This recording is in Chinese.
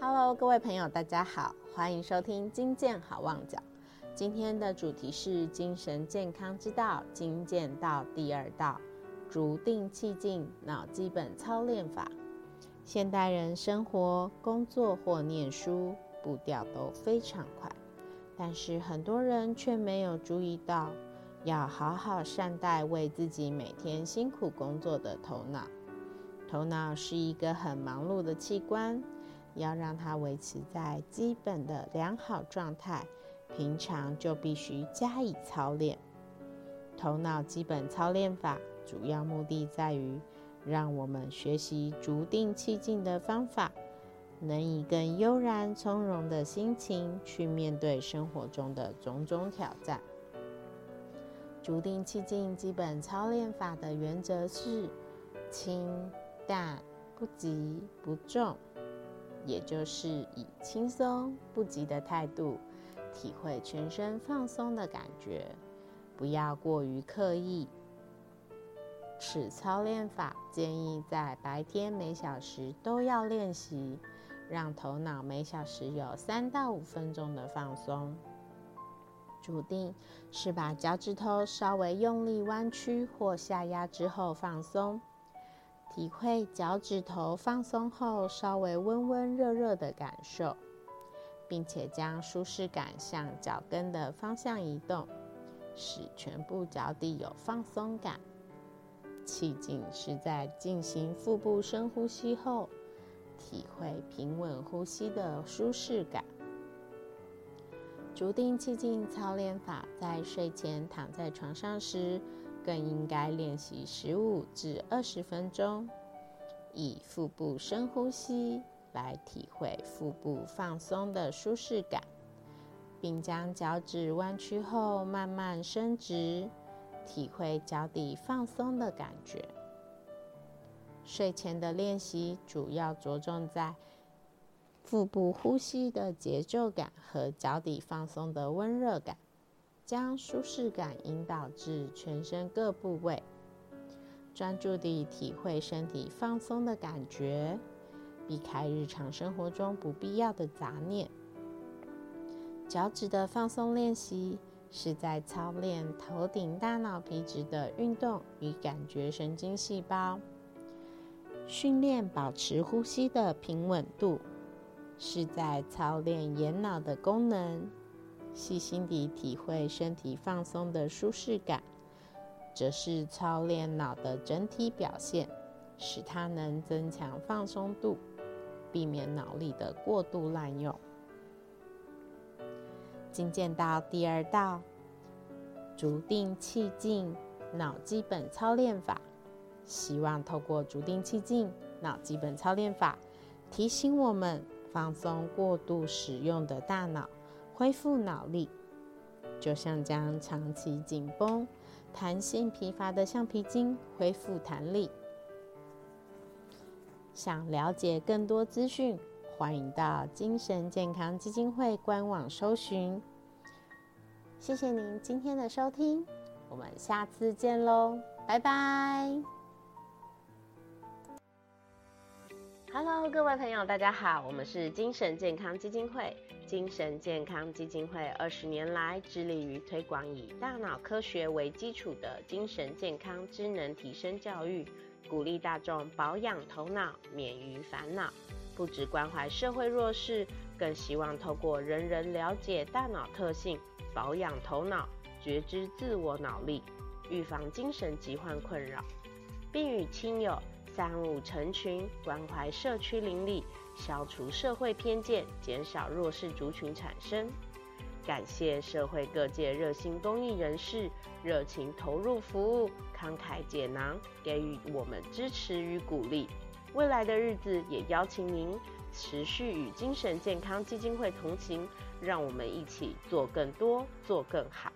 Hello，各位朋友，大家好，欢迎收听金健好旺角。今天的主题是精神健康之道，精健道第二道，逐定气静脑基本操练法。现代人生活、工作或念书步调都非常快，但是很多人却没有注意到，要好好善待为自己每天辛苦工作的头脑。头脑是一个很忙碌的器官，要让它维持在基本的良好状态，平常就必须加以操练。头脑基本操练法主要目的在于，让我们学习逐定气静的方法，能以更悠然从容的心情去面对生活中的种种挑战。逐定气静基本操练法的原则是轻。淡不急不重，也就是以轻松不急的态度，体会全身放松的感觉，不要过于刻意。此操练法建议在白天每小时都要练习，让头脑每小时有三到五分钟的放松。主定是把脚趾头稍微用力弯曲或下压之后放松。体会脚趾头放松后稍微温温热热的感受，并且将舒适感向脚跟的方向移动，使全部脚底有放松感。气静是在进行腹部深呼吸后，体会平稳呼吸的舒适感。足定气静操练法，在睡前躺在床上时。更应该练习十五至二十分钟，以腹部深呼吸来体会腹部放松的舒适感，并将脚趾弯曲后慢慢伸直，体会脚底放松的感觉。睡前的练习主要着重在腹部呼吸的节奏感和脚底放松的温热感。将舒适感引导至全身各部位，专注地体会身体放松的感觉，避开日常生活中不必要的杂念。脚趾的放松练习是在操练头顶大脑皮质的运动与感觉神经细胞，训练保持呼吸的平稳度，是在操练眼脑的功能。细心地体会身体放松的舒适感，则是操练脑的整体表现，使它能增强放松度，避免脑力的过度滥用。进见到第二道，逐定气静脑基本操练法，希望透过逐定气静脑基本操练法，提醒我们放松过度使用的大脑。恢复脑力，就像将长期紧绷、弹性疲乏的橡皮筋恢复弹力。想了解更多资讯，欢迎到精神健康基金会官网搜寻。谢谢您今天的收听，我们下次见喽，拜拜。Hello，各位朋友，大家好，我们是精神健康基金会。精神健康基金会二十年来致力于推广以大脑科学为基础的精神健康智能提升教育，鼓励大众保养头脑，免于烦恼。不只关怀社会弱势，更希望透过人人了解大脑特性，保养头脑，觉知自我脑力，预防精神疾患困扰，并与亲友三五成群，关怀社区邻里。消除社会偏见，减少弱势族群产生。感谢社会各界热心公益人士热情投入服务，慷慨解囊，给予我们支持与鼓励。未来的日子，也邀请您持续与精神健康基金会同行，让我们一起做更多，做更好。